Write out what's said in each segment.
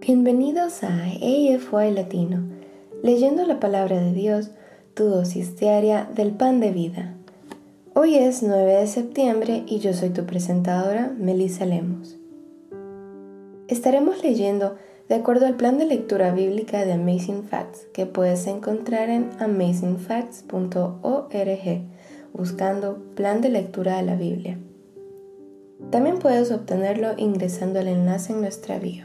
Bienvenidos a AFY Latino, leyendo la palabra de Dios, tu dosis diaria del pan de vida. Hoy es 9 de septiembre y yo soy tu presentadora, Melissa Lemos. Estaremos leyendo de acuerdo al plan de lectura bíblica de Amazing Facts que puedes encontrar en amazingfacts.org buscando plan de lectura de la Biblia. También puedes obtenerlo ingresando al enlace en nuestra bio.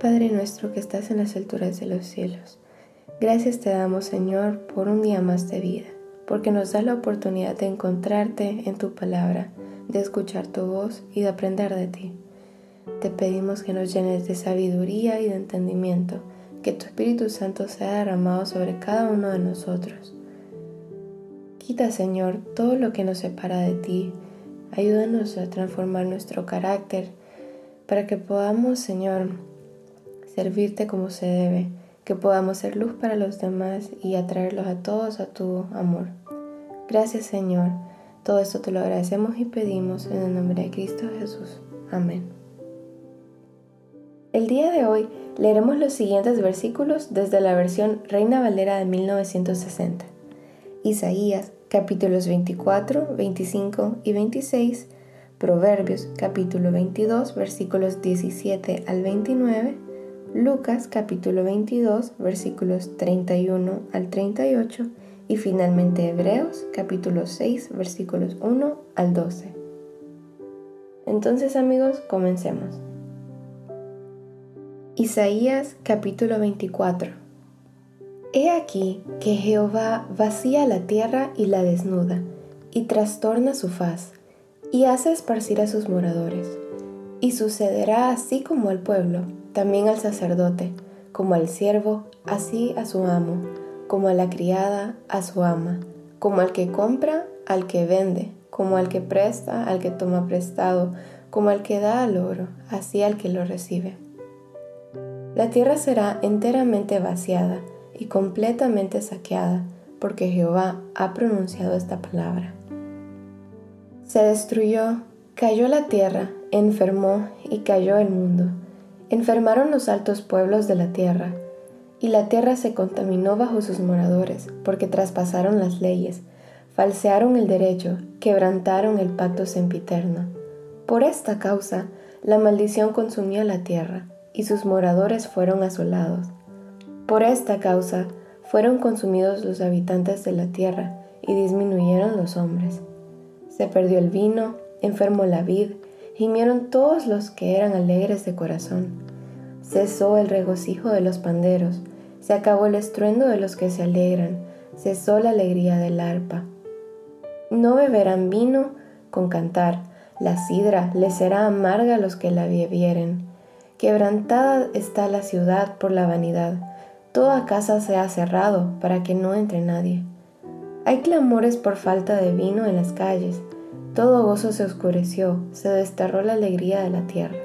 Padre nuestro que estás en las alturas de los cielos, gracias te damos Señor por un día más de vida, porque nos da la oportunidad de encontrarte en tu palabra, de escuchar tu voz y de aprender de ti. Te pedimos que nos llenes de sabiduría y de entendimiento, que tu Espíritu Santo sea derramado sobre cada uno de nosotros. Quita, Señor, todo lo que nos separa de ti. Ayúdanos a transformar nuestro carácter para que podamos, Señor, servirte como se debe, que podamos ser luz para los demás y atraerlos a todos a tu amor. Gracias Señor, todo esto te lo agradecemos y pedimos en el nombre de Cristo Jesús. Amén. El día de hoy leeremos los siguientes versículos desde la versión Reina Valera de 1960. Isaías capítulos 24, 25 y 26, Proverbios capítulo 22 versículos 17 al 29, Lucas capítulo 22 versículos 31 al 38 y finalmente Hebreos capítulo 6 versículos 1 al 12. Entonces amigos, comencemos. Isaías capítulo 24 He aquí que Jehová vacía la tierra y la desnuda, y trastorna su faz, y hace esparcir a sus moradores. Y sucederá así como al pueblo, también al sacerdote, como al siervo, así a su amo, como a la criada, a su ama, como al que compra, al que vende, como al que presta, al que toma prestado, como al que da al oro, así al que lo recibe. La tierra será enteramente vaciada y completamente saqueada, porque Jehová ha pronunciado esta palabra. Se destruyó, cayó la tierra, enfermó y cayó el mundo Enfermaron los altos pueblos de la tierra, y la tierra se contaminó bajo sus moradores, porque traspasaron las leyes, falsearon el derecho, quebrantaron el pacto sempiterno. Por esta causa, la maldición consumió la tierra, y sus moradores fueron asolados. Por esta causa, fueron consumidos los habitantes de la tierra, y disminuyeron los hombres. Se perdió el vino, enfermó la vid, gimieron todos los que eran alegres de corazón. Cesó el regocijo de los panderos, se acabó el estruendo de los que se alegran, cesó la alegría del arpa. No beberán vino con cantar, la sidra les será amarga a los que la bebieren. Quebrantada está la ciudad por la vanidad, toda casa se ha cerrado para que no entre nadie. Hay clamores por falta de vino en las calles, todo gozo se oscureció, se desterró la alegría de la tierra.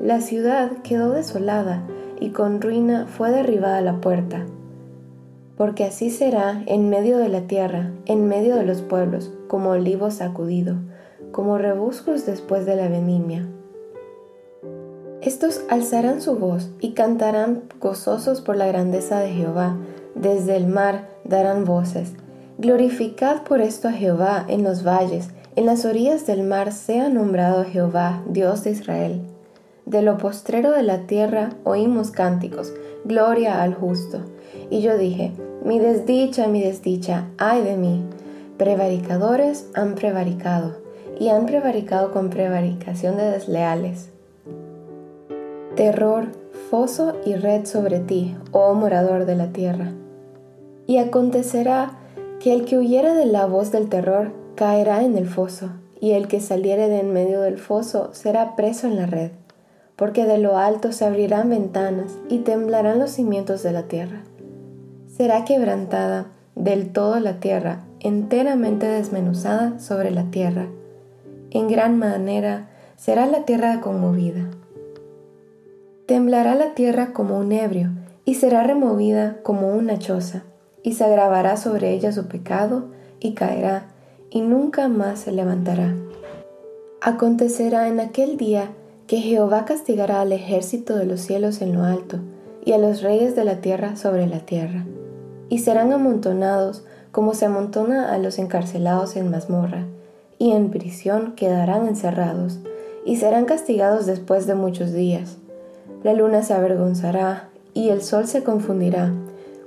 La ciudad quedó desolada y con ruina fue derribada la puerta. Porque así será en medio de la tierra, en medio de los pueblos, como olivo sacudido, como rebuscos después de la vendimia. Estos alzarán su voz y cantarán gozosos por la grandeza de Jehová, desde el mar darán voces Glorificad por esto a Jehová en los valles, en las orillas del mar sea nombrado Jehová, Dios de Israel. De lo postrero de la tierra oímos cánticos, gloria al justo. Y yo dije, mi desdicha, mi desdicha, ay de mí. Prevaricadores han prevaricado, y han prevaricado con prevaricación de desleales. Terror, foso y red sobre ti, oh morador de la tierra. Y acontecerá que el que huyere de la voz del terror caerá en el foso, y el que saliere de en medio del foso será preso en la red. porque de lo alto se abrirán ventanas y temblarán los cimientos de la tierra. Será quebrantada del todo la tierra, enteramente desmenuzada sobre la tierra. En gran manera será la tierra conmovida. Temblará la tierra como un ebrio, y será removida como una choza, y se agravará sobre ella su pecado, y caerá, y nunca más se levantará. Acontecerá en aquel día que Jehová castigará al ejército de los cielos en lo alto, y a los reyes de la tierra sobre la tierra, y serán amontonados como se amontona a los encarcelados en mazmorra, y en prisión quedarán encerrados, y serán castigados después de muchos días. La luna se avergonzará, y el sol se confundirá,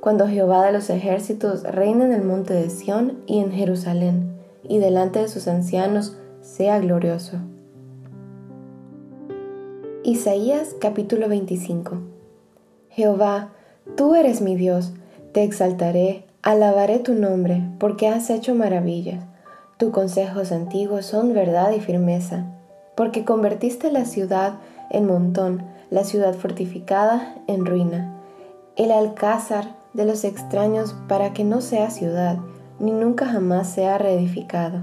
cuando Jehová de los ejércitos reine en el monte de Sión y en Jerusalén, y delante de sus ancianos sea glorioso. Isaías capítulo 25 Jehová, tú eres mi Dios, te exaltaré, alabaré tu nombre, porque has hecho maravillas. Tus consejos antiguos son verdad y firmeza, porque convertiste la ciudad en montón, la ciudad fortificada en ruina, el alcázar de los extraños para que no sea ciudad, ni nunca jamás sea reedificado.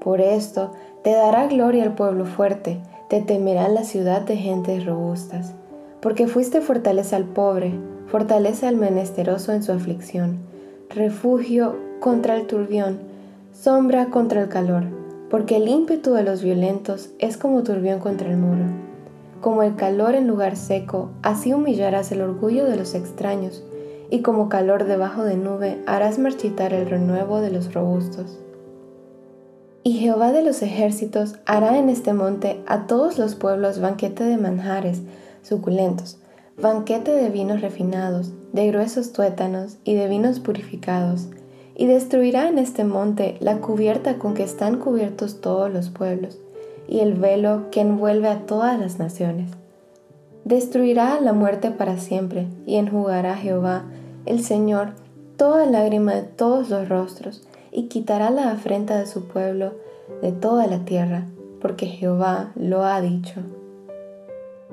Por esto te dará gloria el pueblo fuerte, te temerá la ciudad de gentes robustas, porque fuiste fortaleza al pobre, fortaleza al menesteroso en su aflicción, refugio contra el turbión, sombra contra el calor, porque el ímpetu de los violentos es como turbión contra el muro. Como el calor en lugar seco, así humillarás el orgullo de los extraños, y como calor debajo de nube harás marchitar el renuevo de los robustos. Y Jehová de los ejércitos hará en este monte a todos los pueblos banquete de manjares suculentos, banquete de vinos refinados, de gruesos tuétanos y de vinos purificados, y destruirá en este monte la cubierta con que están cubiertos todos los pueblos, y el velo que envuelve a todas las naciones. Destruirá la muerte para siempre, y enjugará Jehová, el Señor, toda lágrima de todos los rostros, y quitará la afrenta de su pueblo de toda la tierra, porque Jehová lo ha dicho.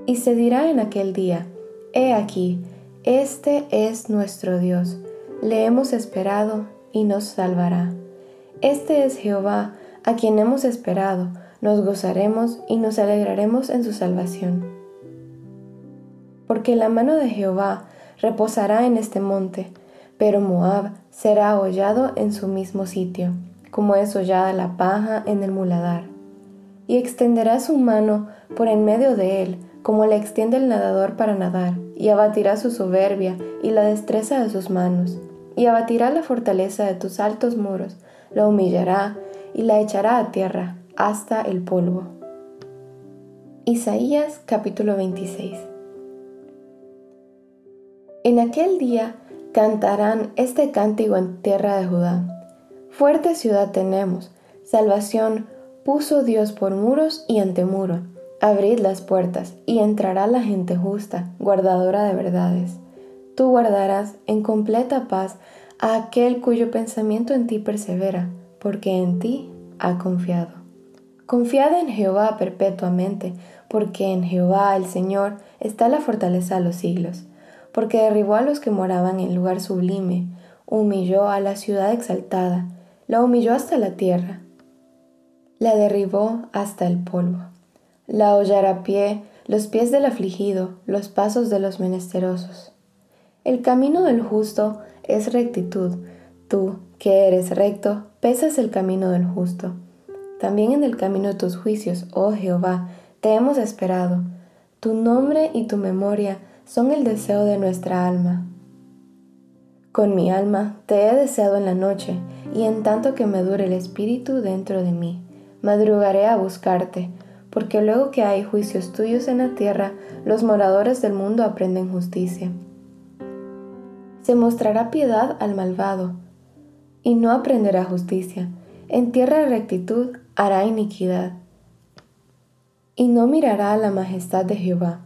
Y se dirá en aquel día, He aquí, este es nuestro Dios, le hemos esperado y nos salvará. Este es Jehová, a quien hemos esperado, nos gozaremos y nos alegraremos en su salvación. Porque la mano de Jehová reposará en este monte, pero Moab será hollado en su mismo sitio, como es hollada la paja en el muladar. Y extenderá su mano por en medio de él, como le extiende el nadador para nadar, y abatirá su soberbia y la destreza de sus manos, y abatirá la fortaleza de tus altos muros, la humillará y la echará a tierra hasta el polvo. Isaías capítulo 26 En aquel día cantarán este cántico en tierra de Judá. Fuerte ciudad tenemos, salvación puso Dios por muros y antemuro. Abrid las puertas y entrará la gente justa, guardadora de verdades. Tú guardarás en completa paz a aquel cuyo pensamiento en ti persevera, porque en ti ha confiado. Confiad en Jehová perpetuamente, porque en Jehová el Señor está la fortaleza de los siglos porque derribó a los que moraban en lugar sublime, humilló a la ciudad exaltada, la humilló hasta la tierra, la derribó hasta el polvo, la hollará a pie los pies del afligido, los pasos de los menesterosos. El camino del justo es rectitud, tú, que eres recto, pesas el camino del justo. También en el camino de tus juicios, oh Jehová, te hemos esperado. Tu nombre y tu memoria son el deseo de nuestra alma. Con mi alma te he deseado en la noche, y en tanto que me dure el espíritu dentro de mí, madrugaré a buscarte, porque luego que hay juicios tuyos en la tierra, los moradores del mundo aprenden justicia. Se mostrará piedad al malvado, y no aprenderá justicia. En tierra de rectitud hará iniquidad, y no mirará a la majestad de Jehová.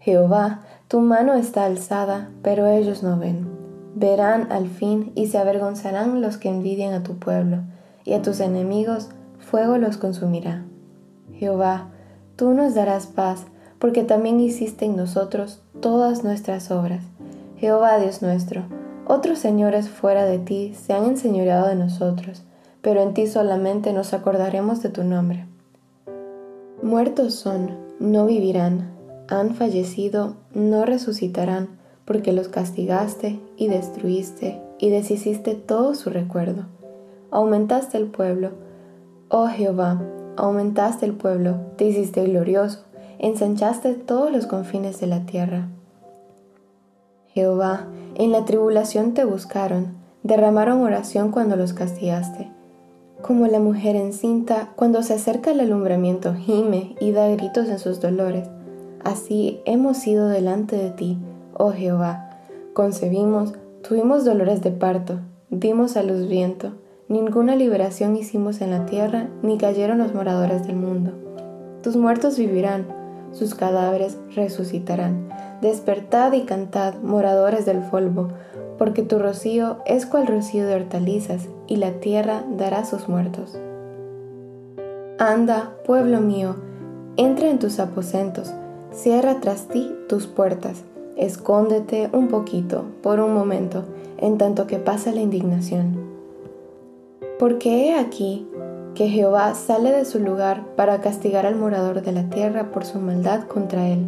Jehová tu mano está alzada, pero ellos no ven. Verán al fin y se avergonzarán los que envidian a tu pueblo, y a tus enemigos fuego los consumirá. Jehová, tú nos darás paz, porque también hiciste en nosotros todas nuestras obras. Jehová Dios nuestro, otros señores fuera de ti se han enseñoreado de nosotros, pero en ti solamente nos acordaremos de tu nombre. Muertos son, no vivirán, han fallecido, no resucitarán, porque los castigaste y destruiste y deshiciste todo su recuerdo. Aumentaste el pueblo, oh Jehová, aumentaste el pueblo, te hiciste glorioso, ensanchaste todos los confines de la tierra. Jehová, en la tribulación te buscaron, derramaron oración cuando los castigaste. Como la mujer encinta, cuando se acerca el alumbramiento, gime y da gritos en sus dolores. Así hemos ido delante de ti, oh Jehová. Concebimos, tuvimos dolores de parto, dimos a luz viento. Ninguna liberación hicimos en la tierra, ni cayeron los moradores del mundo. Tus muertos vivirán, sus cadáveres resucitarán. Despertad y cantad, moradores del polvo, porque tu rocío es cual rocío de hortalizas, y la tierra dará sus muertos. Anda, pueblo mío, entra en tus aposentos, cierra tras ti tus puertas, escóndete un poquito, por un momento, en tanto que pasa la indignación. Porque he aquí que Jehová sale de su lugar para castigar al morador de la tierra por su maldad contra él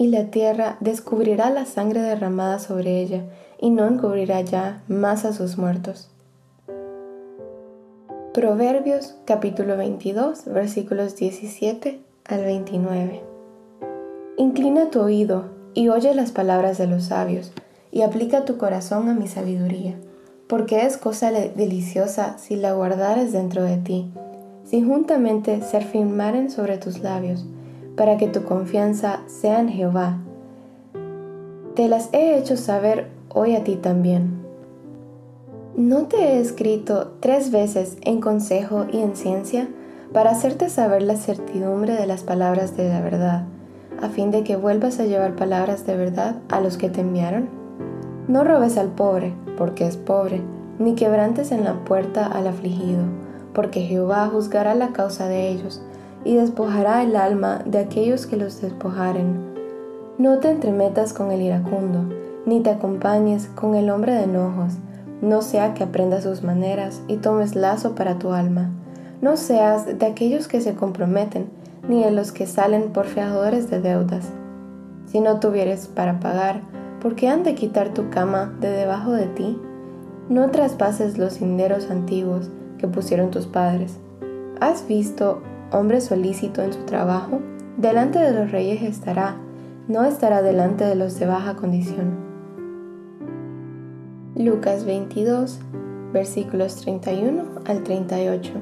y la tierra descubrirá la sangre derramada sobre ella, y no encubrirá ya más a sus muertos. Proverbios capítulo 22 versículos 17 al 29. Inclina tu oído y oye las palabras de los sabios, y aplica tu corazón a mi sabiduría, porque es cosa deliciosa si la guardares dentro de ti, si juntamente se afirmaren sobre tus labios, para que tu confianza sea en Jehová. Te las he hecho saber hoy a ti también. ¿No te he escrito tres veces en consejo y en ciencia para hacerte saber la certidumbre de las palabras de la verdad, a fin de que vuelvas a llevar palabras de verdad a los que te enviaron? No robes al pobre, porque es pobre, ni quebrantes en la puerta al afligido, porque Jehová juzgará la causa de ellos y despojará el alma de aquellos que los despojaren. No te entremetas con el iracundo, ni te acompañes con el hombre de enojos, no sea que aprendas sus maneras y tomes lazo para tu alma. No seas de aquellos que se comprometen, ni de los que salen por fiadores de deudas. Si no tuvieres para pagar, ¿por qué han de quitar tu cama de debajo de ti? No traspases los cinderos antiguos que pusieron tus padres. ¿Has visto hombre solícito en su trabajo, delante de los reyes estará, no estará delante de los de baja condición. Lucas 22, versículos 31 al 38.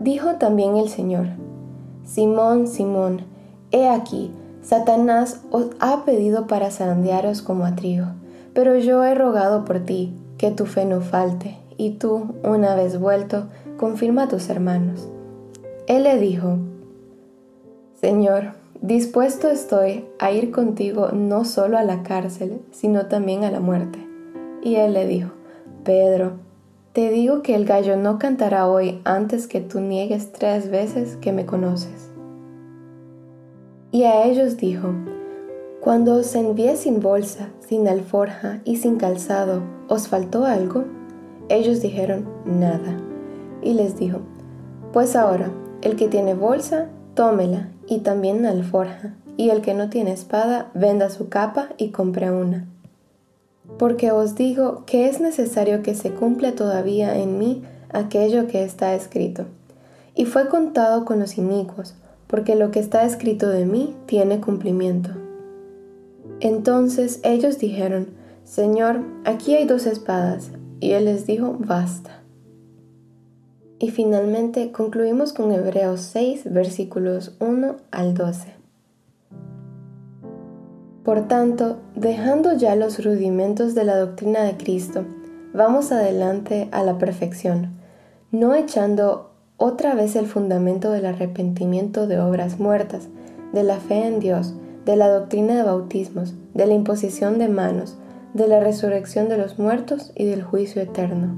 Dijo también el Señor, Simón, Simón, he aquí, Satanás os ha pedido para zarandearos como a trigo, pero yo he rogado por ti, que tu fe no falte, y tú, una vez vuelto, confirma a tus hermanos. Él le dijo, Señor, dispuesto estoy a ir contigo no solo a la cárcel, sino también a la muerte. Y él le dijo, Pedro, te digo que el gallo no cantará hoy antes que tú niegues tres veces que me conoces. Y a ellos dijo, Cuando os envié sin bolsa, sin alforja y sin calzado, ¿os faltó algo? Ellos dijeron, Nada. Y les dijo, Pues ahora, el que tiene bolsa, tómela y también alforja, y el que no tiene espada, venda su capa y compre una. Porque os digo que es necesario que se cumpla todavía en mí aquello que está escrito. Y fue contado con los inicuos, porque lo que está escrito de mí tiene cumplimiento. Entonces ellos dijeron, Señor, aquí hay dos espadas. Y él les dijo, basta. Y finalmente concluimos con Hebreos 6, versículos 1 al 12. Por tanto, dejando ya los rudimentos de la doctrina de Cristo, vamos adelante a la perfección, no echando otra vez el fundamento del arrepentimiento de obras muertas, de la fe en Dios, de la doctrina de bautismos, de la imposición de manos, de la resurrección de los muertos y del juicio eterno.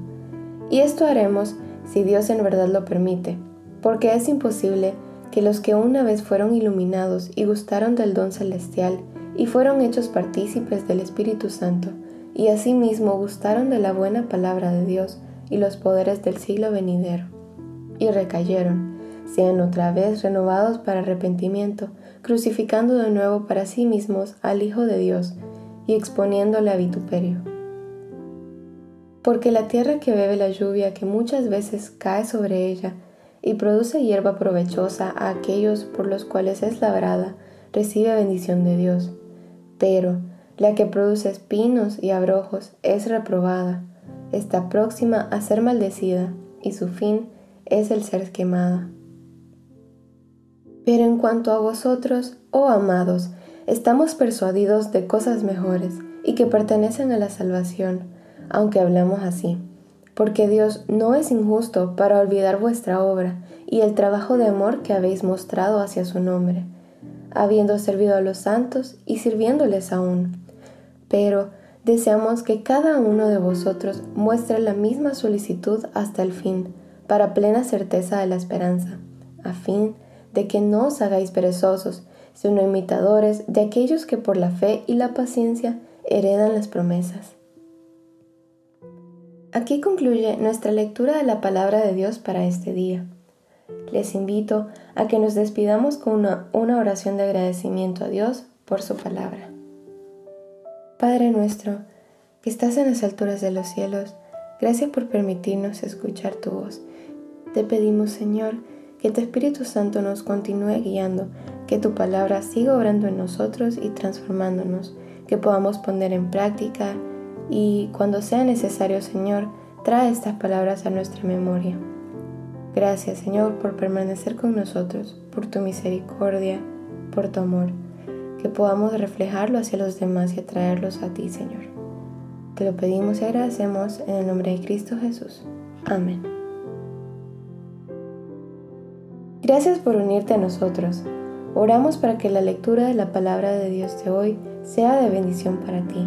Y esto haremos si Dios en verdad lo permite, porque es imposible que los que una vez fueron iluminados y gustaron del don celestial y fueron hechos partícipes del Espíritu Santo, y asimismo gustaron de la buena palabra de Dios y los poderes del siglo venidero, y recayeron, sean otra vez renovados para arrepentimiento, crucificando de nuevo para sí mismos al Hijo de Dios y exponiéndole a vituperio. Porque la tierra que bebe la lluvia que muchas veces cae sobre ella y produce hierba provechosa a aquellos por los cuales es labrada, recibe bendición de Dios. Pero la que produce espinos y abrojos es reprobada, está próxima a ser maldecida y su fin es el ser quemada. Pero en cuanto a vosotros, oh amados, estamos persuadidos de cosas mejores y que pertenecen a la salvación, aunque hablamos así, porque Dios no es injusto para olvidar vuestra obra y el trabajo de amor que habéis mostrado hacia su nombre, habiendo servido a los santos y sirviéndoles aún. Pero deseamos que cada uno de vosotros muestre la misma solicitud hasta el fin, para plena certeza de la esperanza, a fin de que no os hagáis perezosos, sino imitadores de aquellos que por la fe y la paciencia heredan las promesas. Aquí concluye nuestra lectura de la palabra de Dios para este día. Les invito a que nos despidamos con una, oración de agradecimiento a Dios por su palabra. Padre nuestro, que estás en las alturas de los cielos, gracias por permitirnos escuchar tu voz. Te pedimos, Señor, que tu Espíritu Santo nos continúe guiando, que tu palabra siga obrando en nosotros y transformándonos, que podamos poner en práctica y cuando sea necesario, Señor, trae estas palabras a nuestra memoria. Gracias, Señor, por permanecer con nosotros, por tu misericordia, por tu amor, que podamos reflejarlo hacia los demás y atraerlos a ti, Señor. Te lo pedimos y agradecemos en el nombre de Cristo Jesús. Amén. Gracias por unirte a nosotros. Oramos para que la lectura de la palabra de Dios de hoy sea de bendición para ti.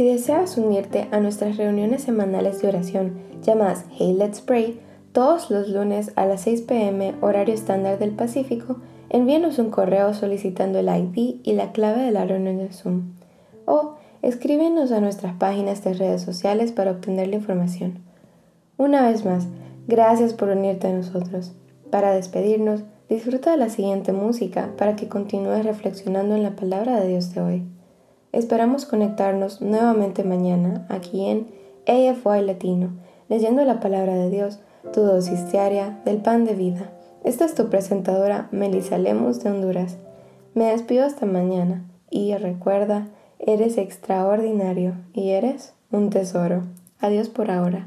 Si deseas unirte a nuestras reuniones semanales de oración llamadas Hey Let's Pray, todos los lunes a las 6 pm horario estándar del Pacífico, envíenos un correo solicitando el ID y la clave de la reunión de Zoom. O escríbenos a nuestras páginas de redes sociales para obtener la información. Una vez más, Gracias por unirte a nosotros. Para despedirnos, disfruta de la siguiente música para que continúes reflexionando en la palabra de Dios de hoy. Esperamos conectarnos nuevamente mañana aquí en AFY Latino, leyendo la palabra de Dios, tu dosis diaria del pan de vida. Esta es tu presentadora Melissa Lemus de Honduras. Me despido hasta mañana y recuerda, eres extraordinario y eres un tesoro. Adiós por ahora.